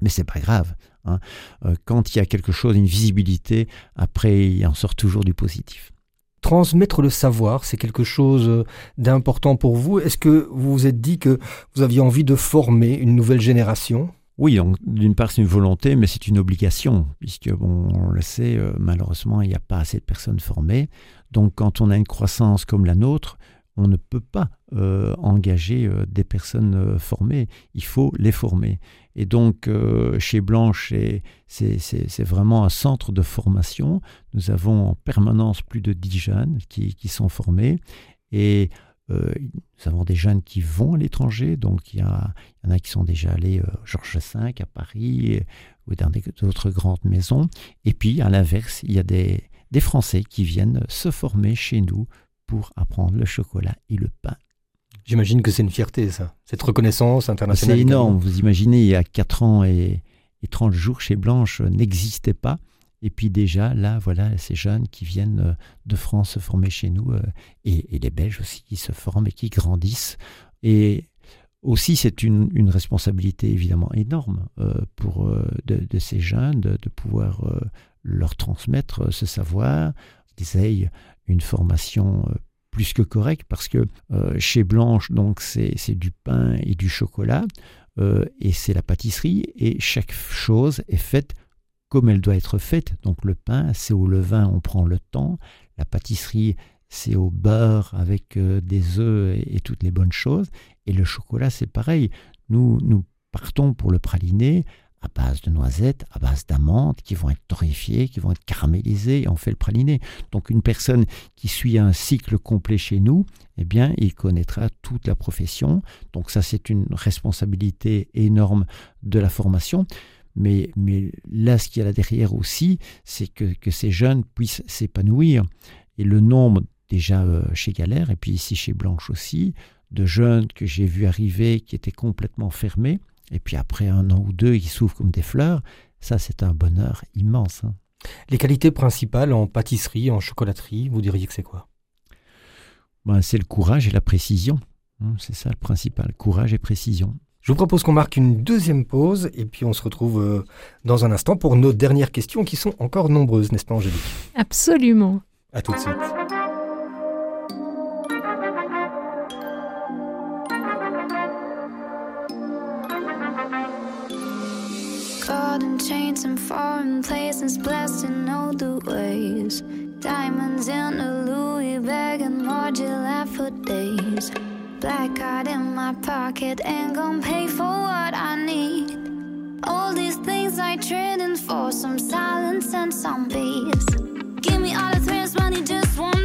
Mais c'est pas grave. Hein. quand il y a quelque chose, une visibilité, après il en sort toujours du positif transmettre le savoir, c'est quelque chose euh, d'important pour vous. Est-ce que vous vous êtes dit que vous aviez envie de former une nouvelle génération? Oui, d'une part c'est une volonté, mais c'est une obligation, puisque bon, on le sait, euh, malheureusement il n'y a pas assez de personnes formées. Donc quand on a une croissance comme la nôtre, on ne peut pas euh, engager des personnes formées, il faut les former. Et donc, euh, chez Blanche, c'est vraiment un centre de formation. Nous avons en permanence plus de 10 jeunes qui, sont formés. Et euh, nous avons des jeunes qui vont à l'étranger. Donc, il y, en a qui sont déjà allés euh, Georges V à Paris ou dans d'autres grandes maisons. Et puis, à l'inverse, il y a des Français qui viennent se former chez nous pour apprendre le chocolat et le pain J'imagine que c'est une fierté, ça, cette reconnaissance internationale. C'est énorme. Vous imaginez, il y a 4 ans et, 30 jours chez Blanche n'existait pas. Et puis déjà, là, voilà, ces jeunes qui viennent euh, de France se former chez nous, euh, et, les Belges aussi qui se forment et qui grandissent. Et aussi, c'est une, responsabilité évidemment énorme euh, pour de, ces jeunes de, de pouvoir leur transmettre ce savoir, qu'ils aient une formation plus que correct parce que euh, chez Blanche, donc c'est du pain et du chocolat euh, et c'est la pâtisserie et chaque chose est faite comme elle doit être faite. Donc le pain, c'est au levain, on prend le temps. La pâtisserie, c'est au beurre avec euh, des œufs et, et, toutes les bonnes choses. Et le chocolat, c'est pareil. Nous, nous partons pour le praliné à base de noisettes, à base d'amandes, qui vont être torréfiées, qui vont être caramélisées, et on fait le praliné. Donc une personne qui suit un cycle complet chez nous, eh bien, il connaîtra toute la profession. Donc ça, c'est une responsabilité énorme de la formation. Mais, mais là, ce qu'il y a là derrière aussi, c'est que, ces jeunes puissent s'épanouir. Et le nombre, déjà euh, chez Galère, et puis ici chez Blanche aussi, de jeunes que j'ai vus arriver qui étaient complètement fermés, et puis après un an ou deux, ils s'ouvrent comme des fleurs, ça c'est un bonheur immense. hein. Les qualités principales en pâtisserie, en chocolaterie, vous diriez que c'est quoi? Ben, c'est le courage et la précision. hein, C'est ça le principal, courage et précision. Je vous propose qu'on marque une deuxième pause et puis on se retrouve euh, dans un instant pour nos dernières questions qui sont encore nombreuses, n'est-ce pas Angélique? Absolument. À tout de suite. Foreign places, in all the ways. Diamonds in a Louis bag and more for days. Black card in my pocket, ain't gon' pay for what I need. All these things I trade in for some silence and some peace. Give me all the thrills, money just won't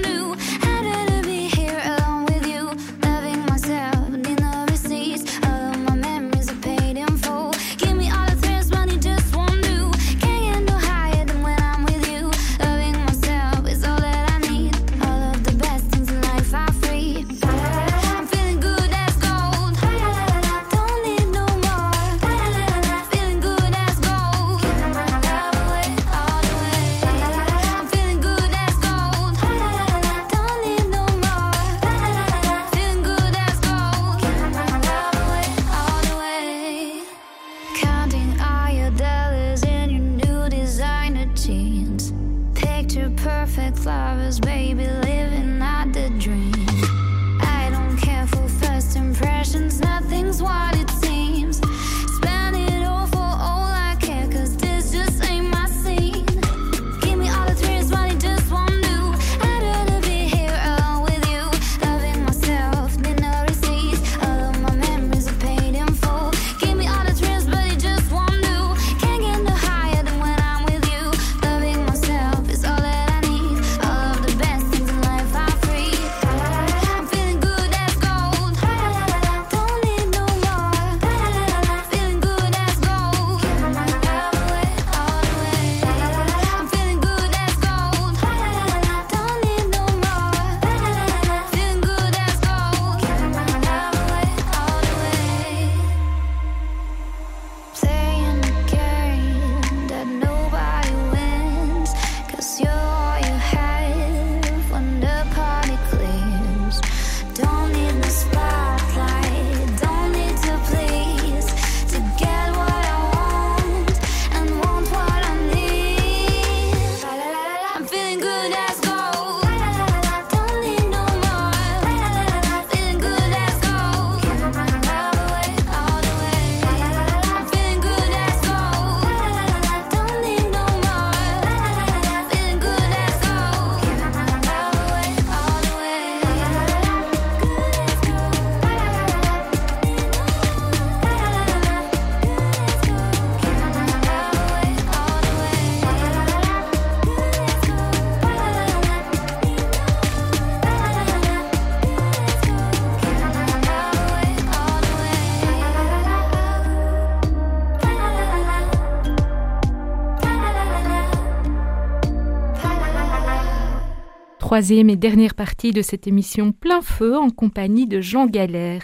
Troisième et dernière partie de cette émission Plein Feu en compagnie de Jean Galère.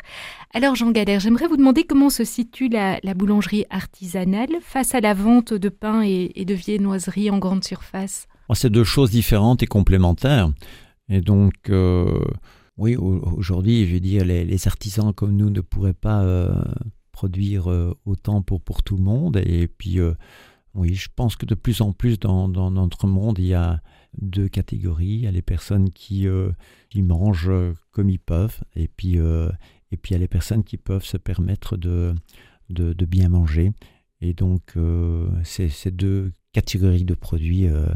Alors Jean Galère, j'aimerais vous demander comment se situe la, la boulangerie artisanale face à la vente de pain et, de viennoiseries en grande surface? Bon, C'est deux choses différentes et complémentaires. Et donc, euh, oui, au- aujourd'hui, je veux dire, les, artisans comme nous ne pourraient pas euh, produire euh, autant pour, tout le monde. Et puis, oui, je pense que de plus en plus dans notre monde, il y a deux catégories. Il y a les personnes qui, euh, qui mangent euh, comme ils peuvent. Et puis, euh, et puis, il y a les personnes qui peuvent se permettre de, de, bien manger. Et donc, euh, ces deux catégories de produits euh,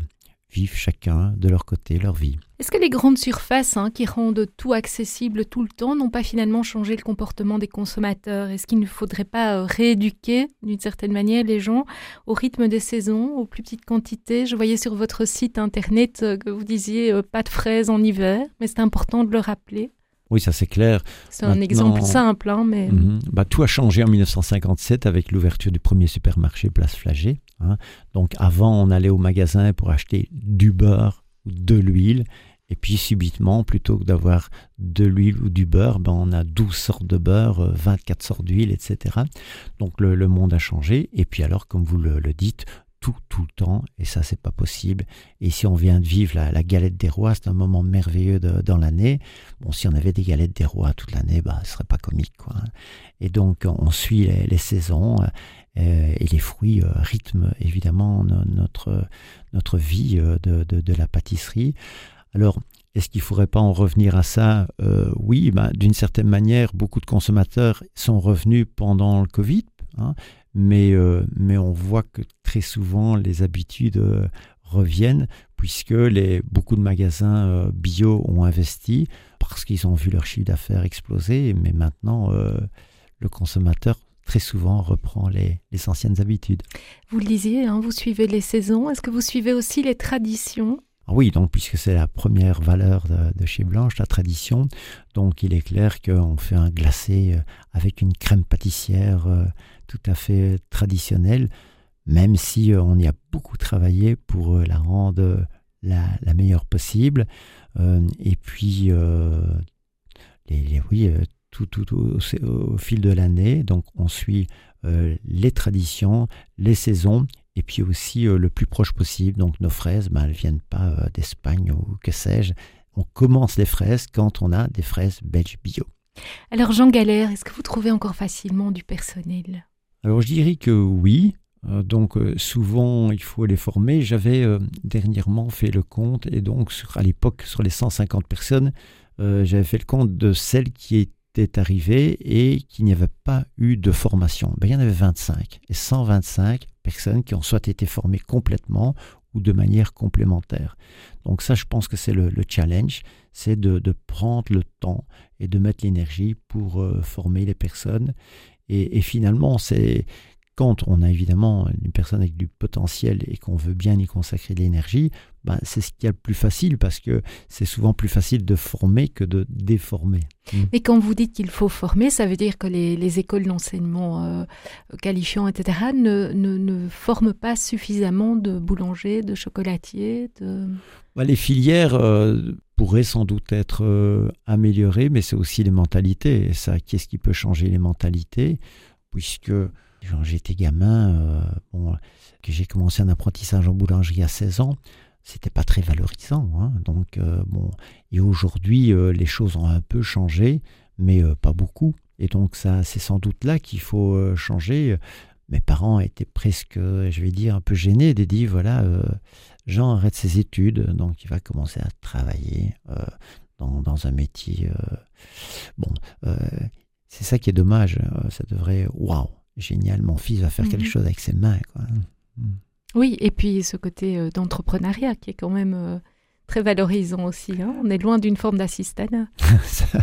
vivent chacun de leur côté leur vie. Est-ce que les grandes surfaces hein, qui rendent tout accessible tout le temps n'ont pas finalement changé le comportement des consommateurs? Est-ce qu'il ne faudrait pas euh, rééduquer d'une certaine manière les gens au rythme des saisons, aux plus petites quantités? Je voyais sur votre site internet euh, que vous disiez euh, pas de fraises en hiver, mais c'est important de le rappeler. Oui, ça c'est clair. C'est un exemple simple, hein, mais. Bah, tout a changé en 1957 avec l'ouverture du premier supermarché Place Flagey. Hein. Donc avant, on allait au magasin pour acheter du beurre ou de l'huile. Et puis subitement, plutôt que d'avoir de l'huile ou du beurre, ben, on a 12 sortes de beurre, euh, 24 sortes d'huile, etc. Donc le, monde a changé. Et puis alors, comme vous le, dites, tout, tout le temps, et ça, c'est pas possible. Et si on vient de vivre la, la galette des rois, c'est un moment merveilleux dans l'année. Bon, si on avait des galettes des rois toute l'année, bah, ce serait pas comique, quoi. Et donc, on suit les, les saisons euh, et les fruits euh, rythment évidemment no- notre, notre vie euh, de, de- la pâtisserie. Alors, est-ce qu'il ne faudrait pas en revenir à ça? Euh, Oui, ben, d'une certaine manière, beaucoup de consommateurs sont revenus pendant le Covid, hein, mais, euh, mais on voit que très souvent les habitudes euh, reviennent puisque les, beaucoup de magasins euh, bio ont investi parce qu'ils ont vu leur chiffre d'affaires exploser, mais maintenant euh, le consommateur très souvent reprend les, les anciennes habitudes. vous le disiez, hein, vous suivez les saisons. Est-ce que vous suivez aussi les traditions? Ah Oui, donc puisque c'est la première valeur de, de chez Blanche, la tradition, donc il est clair qu'on fait un glacé euh, avec une crème pâtissière euh, tout à fait traditionnelle, même si euh, on y a beaucoup travaillé pour la rendre la, la meilleure possible. Et puis, les, les- oui, tout, tout au, fil de l'année, donc on suit euh, les traditions, les saisons et puis aussi euh, le plus proche possible. Donc nos fraises, ben, elles viennent pas euh, d'Espagne ou que sais-je. On commence les fraises quand on a des fraises belges bio. Alors Jean Galère, est-ce que vous trouvez encore facilement du personnel? Alors je dirais que oui. Donc souvent il faut les former. J'avais dernièrement fait le compte et donc sur, à l'époque sur les 150 personnes, j'avais fait le compte de celles qui étaient arrivées et qui n'y avaient pas eu de formation. Ben, il y en avait 25 et 125 personnes qui ont soit été formées complètement ou de manière complémentaire. Donc ça, je pense que c'est le, le challenge, c'est de, de prendre le temps et de mettre l'énergie pour euh, former les personnes. Et, et finalement, c'est quand on a évidemment une personne avec du potentiel et qu'on veut bien y consacrer de l'énergie, ben, c'est ce qui est le plus facile parce que c'est souvent plus facile de former que de déformer. Et quand vous dites qu'il faut former, ça veut dire que les, les écoles d'enseignement euh, qualifiants, etc., ne, ne, ne forment pas suffisamment de boulangers, de chocolatiers, de... Ben, les filières euh, pourraient sans doute être euh, améliorées, mais c'est aussi les mentalités. Et ça, qu'est-ce qui peut changer les mentalités? Puisque quand j'étais gamin, euh, bon, que j'ai commencé un apprentissage en boulangerie à 16 ans, c'était pas très valorisant. hein. Donc, euh, bon, et aujourd'hui, euh, les choses ont un peu changé, mais euh, pas beaucoup. Et donc, ça, c'est sans doute là qu'il faut changer. Mes parents étaient presque, je vais dire, un peu gênés de dire voilà, Jean arrête ses études, donc il va commencer à travailler dans, dans un métier. bon, c'est ça qui est dommage. ça devrait, waouh, génial, mon fils va faire quelque Mhm. chose avec ses mains. Quoi. Oui, et puis ce côté euh, d'entrepreneuriat qui est quand même euh, très valorisant aussi. hein. On est loin d'une forme d'assistanat. [laughs]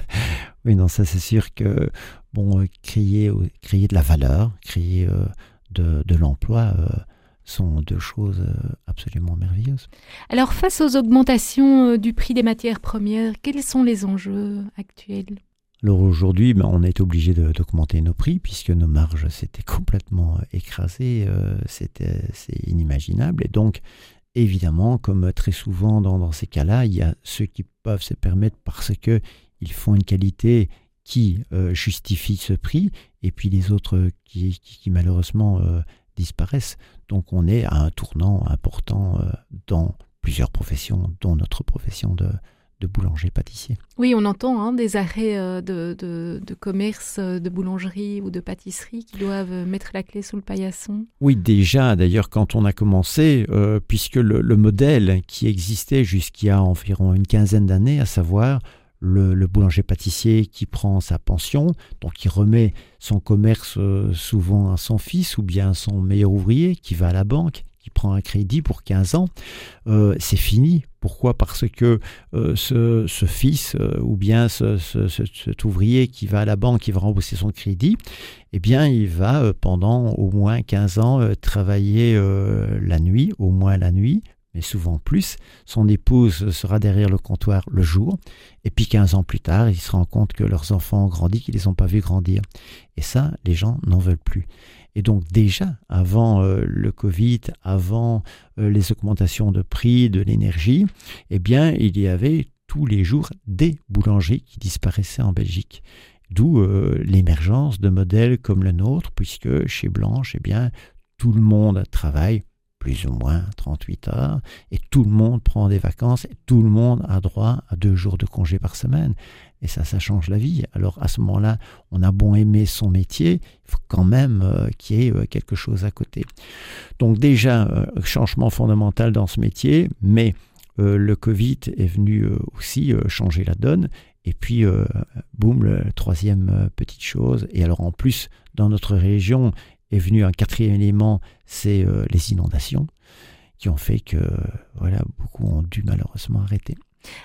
Oui, non, ça c'est sûr que bon, euh, créer, créer de la valeur, créer de, de l'emploi sont deux choses absolument merveilleuses. Alors face aux augmentations du prix des matières premières, quels sont les enjeux actuels? Alors aujourd'hui, ben, on est obligé d'augmenter nos prix puisque nos marges s'étaient complètement euh, écrasées, euh, c'était c'est inimaginable. Et donc, évidemment, comme très souvent dans, ces cas-là, il y a ceux qui peuvent se permettre parce que ils font une qualité qui euh, justifie ce prix, et puis les autres euh, qui, malheureusement euh, disparaissent. Donc on est à un tournant important euh, dans plusieurs professions, dont notre profession de, de boulanger-pâtissier. Oui, on entend hein, des arrêts euh, de, de, de commerce, euh, de boulangerie ou de pâtisserie qui doivent euh, mettre la clé sous le paillasson. Oui, déjà, d'ailleurs, quand on a commencé, euh, puisque le, le modèle qui existait jusqu'il y a environ une quinzaine d'années, à savoir le, le boulanger-pâtissier qui prend sa pension, donc qui remet son commerce souvent à son fils ou bien à son meilleur ouvrier qui va à la banque, prend un crédit pour 15 ans, euh, c'est fini. Pourquoi? Parce que euh, ce, fils euh, ou bien ce, ce- ce- cet ouvrier qui va à la banque, qui va rembourser son crédit, eh bien, il va pendant au moins 15 ans travailler la nuit, au moins la nuit, mais souvent plus. Son épouse sera derrière le comptoir le jour, et puis 15 ans plus tard, il se rend compte que leurs enfants ont grandi, qu'ils ne les ont pas vus grandir. Et ça, les gens n'en veulent plus. Et donc déjà, avant euh, le Covid, avant euh, les augmentations de prix de l'énergie, eh bien, il y avait tous les jours des boulangeries qui disparaissaient en Belgique. D'où euh, l'émergence de modèles comme le nôtre, puisque chez Blanche, eh bien, tout le monde travaille plus ou moins 38 heures, et tout le monde prend des vacances, et tout le monde a droit à deux jours de congé par semaine. Et ça, ça change la vie. Alors à ce moment-là, on a bon aimer son métier, il faut quand même euh, qu'il y ait euh, quelque chose à côté. Donc déjà, euh, changement fondamental dans ce métier, mais le Covid est venu aussi changer la donne. Et puis, boum, la troisième petite chose. Et alors en plus, dans notre région, est venu un quatrième élément, c'est les inondations, qui ont fait que voilà, beaucoup ont dû malheureusement arrêter.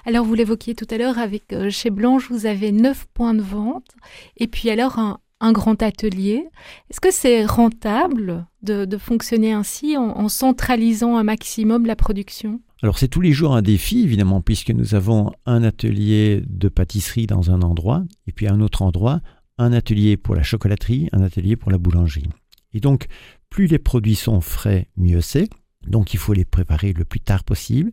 Alors, vous l'évoquiez tout à l'heure, avec euh, chez Blanche, vous avez neuf points de vente et puis alors un, grand atelier. Est-ce que c'est rentable de, fonctionner ainsi en, centralisant un maximum la production? Alors c'est tous les jours un défi, évidemment, puisque nous avons un atelier de pâtisserie dans un endroit, et puis à un autre endroit, un atelier pour la chocolaterie, un atelier pour la boulangerie. Et donc, plus les produits sont frais, mieux c'est. Donc il faut les préparer le plus tard possible.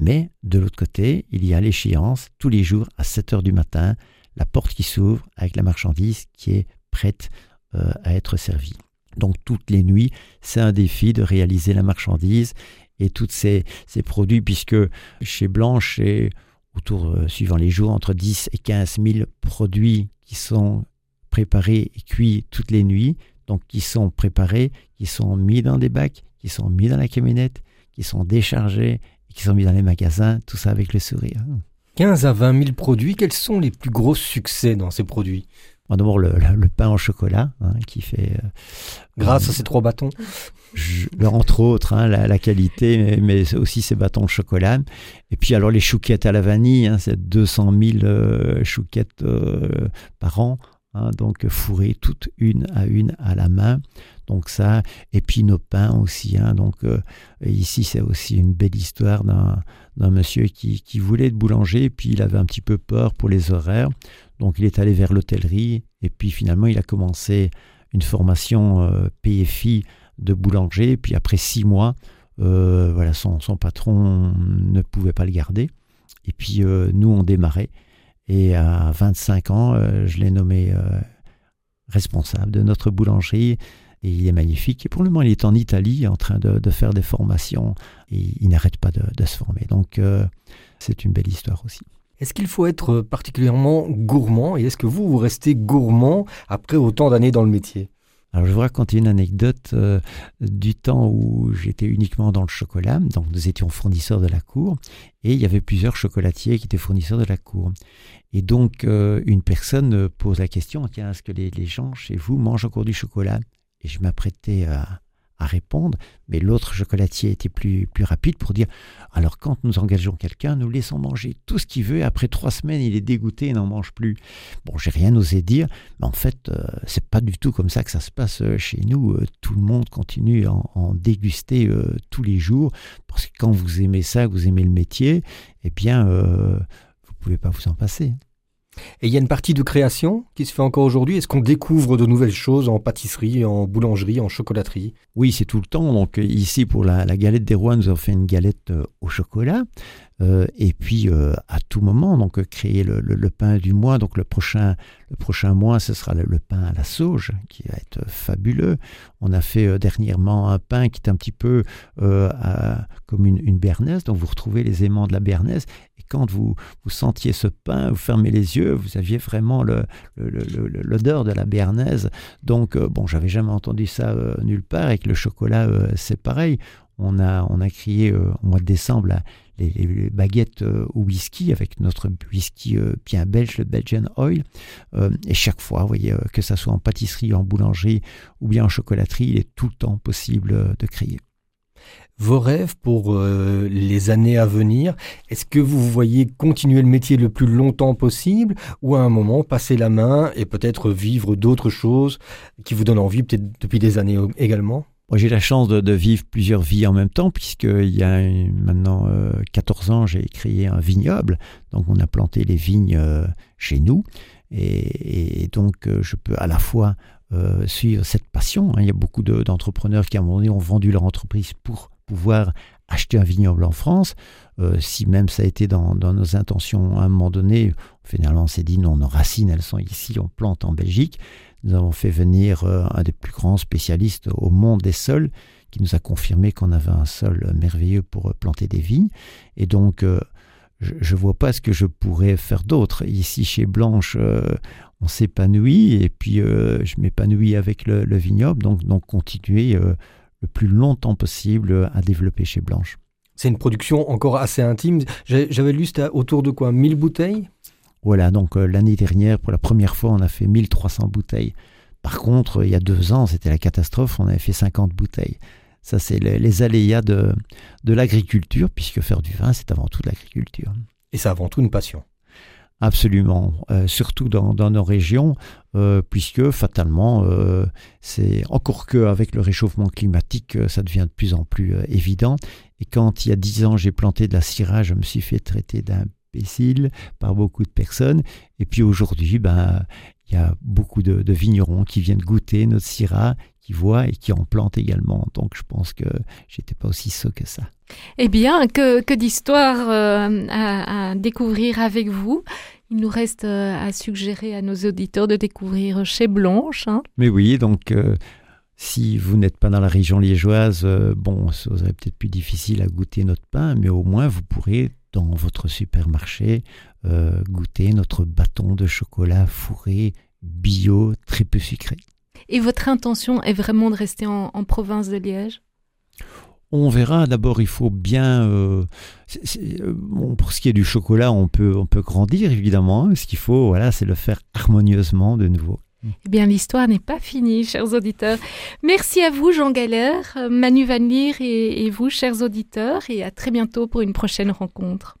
Mais de l'autre côté, il y a l'échéance tous les jours à 7 heures du matin, la porte qui s'ouvre avec la marchandise qui est prête euh, à être servie. Donc toutes les nuits, c'est un défi de réaliser la marchandise et tous ces, produits, puisque chez Blanche, c'est autour, euh, suivant les jours, entre 10 et 15 000 produits qui sont préparés et cuits toutes les nuits, donc qui sont préparés, qui sont mis dans des bacs, qui sont mis dans la camionnette, qui sont déchargés qui sont mis dans les magasins, tout ça avec le sourire. 15 à 20 000 produits, quels sont les plus gros succès dans ces produits? D'abord le, pain au chocolat hein, qui fait... Euh, Grâce à ces trois bâtons? Entre autres, hein, la, qualité, mais, aussi ces bâtons de chocolat. Et puis alors les chouquettes à la vanille, hein, c'est 200 000 euh, chouquettes euh, par an. donc fourrées toutes une à une à la main. Donc ça, et puis nos pains aussi. Hein, donc euh, ici, c'est aussi une belle histoire d'un, monsieur qui, voulait être boulanger, puis il avait un petit peu peur pour les horaires. Donc il est allé vers l'hôtellerie, et puis finalement, il a commencé une formation euh, PFI de boulanger. Puis après six mois, euh, voilà, son, son, patron ne pouvait pas le garder. Et puis nous, on démarrait. Et à 25 ans, je l'ai nommé responsable de notre boulangerie et il est magnifique. Et pour le moment, il est en Italie en train de, faire des formations et il n'arrête pas de, se former. Donc, euh, c'est une belle histoire aussi. Est-ce qu'il faut être particulièrement gourmand? Et est-ce que vous, vous restez gourmand après autant d'années dans le métier? Alors je vous raconter une anecdote euh, du temps où j'étais uniquement dans le chocolat. Donc nous étions fournisseurs de la cour et il y avait plusieurs chocolatiers qui étaient fournisseurs de la cour. Et donc euh, une personne pose la question, tiens, est-ce que les, les gens chez vous mangent encore du chocolat? Et je m'apprêtais à, répondre, mais l'autre chocolatier était plus, rapide pour dire alors quand nous engageons quelqu'un, nous laissons manger tout ce qu'il veut, et après trois semaines, il est dégoûté et n'en mange plus. Bon, j'ai rien osé dire, mais en fait, euh, c'est pas du tout comme ça que ça se passe euh, chez nous. Euh, tout le monde continue à en, déguster tous les jours, parce que quand vous aimez ça, que vous aimez le métier, eh bien, vous pouvez pas vous en passer. Et il y a une partie de création qui se fait encore aujourd'hui. Est-ce qu'on découvre de nouvelles choses en pâtisserie, en boulangerie, en chocolaterie? Oui, c'est tout le temps. Donc ici, pour la, galette des rois, nous avons fait une galette euh, au chocolat. Euh, et puis euh, à tout moment, donc créer le, pain du mois. Donc le prochain, le prochain mois, ce sera le, pain à la sauge qui va être fabuleux. On a fait dernièrement un pain qui est un petit peu comme une, une bernaise. Donc vous retrouvez les aimants de la bernaise quand vous, sentiez ce pain, vous fermez les yeux, vous aviez vraiment l'odeur de la béarnaise. Donc, euh, bon, j'avais jamais entendu ça euh, nulle part. Avec le chocolat, euh, c'est pareil. On a, on a crié au mois de décembre les, baguettes au whisky avec notre whisky bien belge, le Belgian Oil. et chaque fois, vous voyez, que ça soit en pâtisserie, en boulangerie ou bien en chocolaterie, il est tout le temps possible de crier vos rêves pour euh, les années à venir Est-ce que vous voyez continuer le métier le plus longtemps possible ou à un moment passer la main et peut-être vivre d'autres choses qui vous donnent envie peut-être depuis des années également? J'ai la chance de, vivre plusieurs vies en même temps, puisqu'il y a maintenant euh, 14 ans, j'ai créé un vignoble. Donc, on a planté les vignes euh, chez nous. Et, donc, euh, je peux à la fois euh, suivre cette passion. Hein. Il y a beaucoup d'entrepreneurs qui, à un moment donné, ont vendu leur entreprise pour pouvoir acheter un vignoble en France. Euh, si même ça a été dans, dans, nos intentions à un moment donné, finalement, on s'est dit non, nos racines, elles sont ici, on plante en Belgique. Nous avons fait venir euh, un des plus grands spécialistes au monde des sols qui nous a confirmé qu'on avait un sol merveilleux pour planter des vignes. Et donc, euh, je ne vois pas ce que je pourrais faire d'autre. Ici, chez Blanche, euh, on s'épanouit et puis euh, je m'épanouis avec le, le, vignoble. Donc, continuer euh, le plus longtemps possible à développer chez Blanche. C'est une production encore assez intime. J'avais lu, c'était autour de quoi? 1000 bouteilles? Voilà, donc euh, l'année dernière, pour la première fois, on a fait 1300 bouteilles. Par contre, il y a deux ans, c'était la catastrophe, on avait fait 50 bouteilles. Ça, c'est les, les, aléas de, de l'agriculture, puisque faire du vin, c'est avant tout de l'agriculture. Et c'est avant tout une passion. Absolument, euh, surtout dans, dans, nos régions, euh, puisque fatalement, euh, c'est encore que avec le réchauffement climatique, euh, ça devient de plus en plus euh, évident. Et quand il y a dix ans, j'ai planté de la syrah, je me suis fait traiter par beaucoup de personnes. Et puis aujourd'hui, ben, il y a beaucoup de, de vignerons qui viennent goûter notre syrah, qui voient et qui en plantent également. Donc je pense que j'étais pas aussi sot que ça. Eh bien, que, que d'histoires euh, à, à, découvrir avec vous. Il nous reste euh, à suggérer à nos auditeurs de découvrir chez Blanche. Hein. Mais oui, donc euh, si vous n'êtes pas dans la région liégeoise, bon, ça serait peut-être plus difficile à goûter notre pain, mais au moins vous pourrez dans votre supermarché euh, goûter notre bâton de chocolat fourré bio, très peu sucré. Et votre intention est vraiment de rester en, en province de Liège? On verra. D'abord, il faut bien. Euh, c est, c est, bon, pour ce qui est du chocolat, on peut, on peut grandir évidemment. Hein. Ce qu'il faut, voilà, c'est le faire harmonieusement de nouveau. Eh bien, l'histoire n'est pas finie, chers auditeurs. Merci à vous, Jean Galère, Manu Van Leer et, et vous, chers auditeurs, et à très bientôt pour une prochaine rencontre.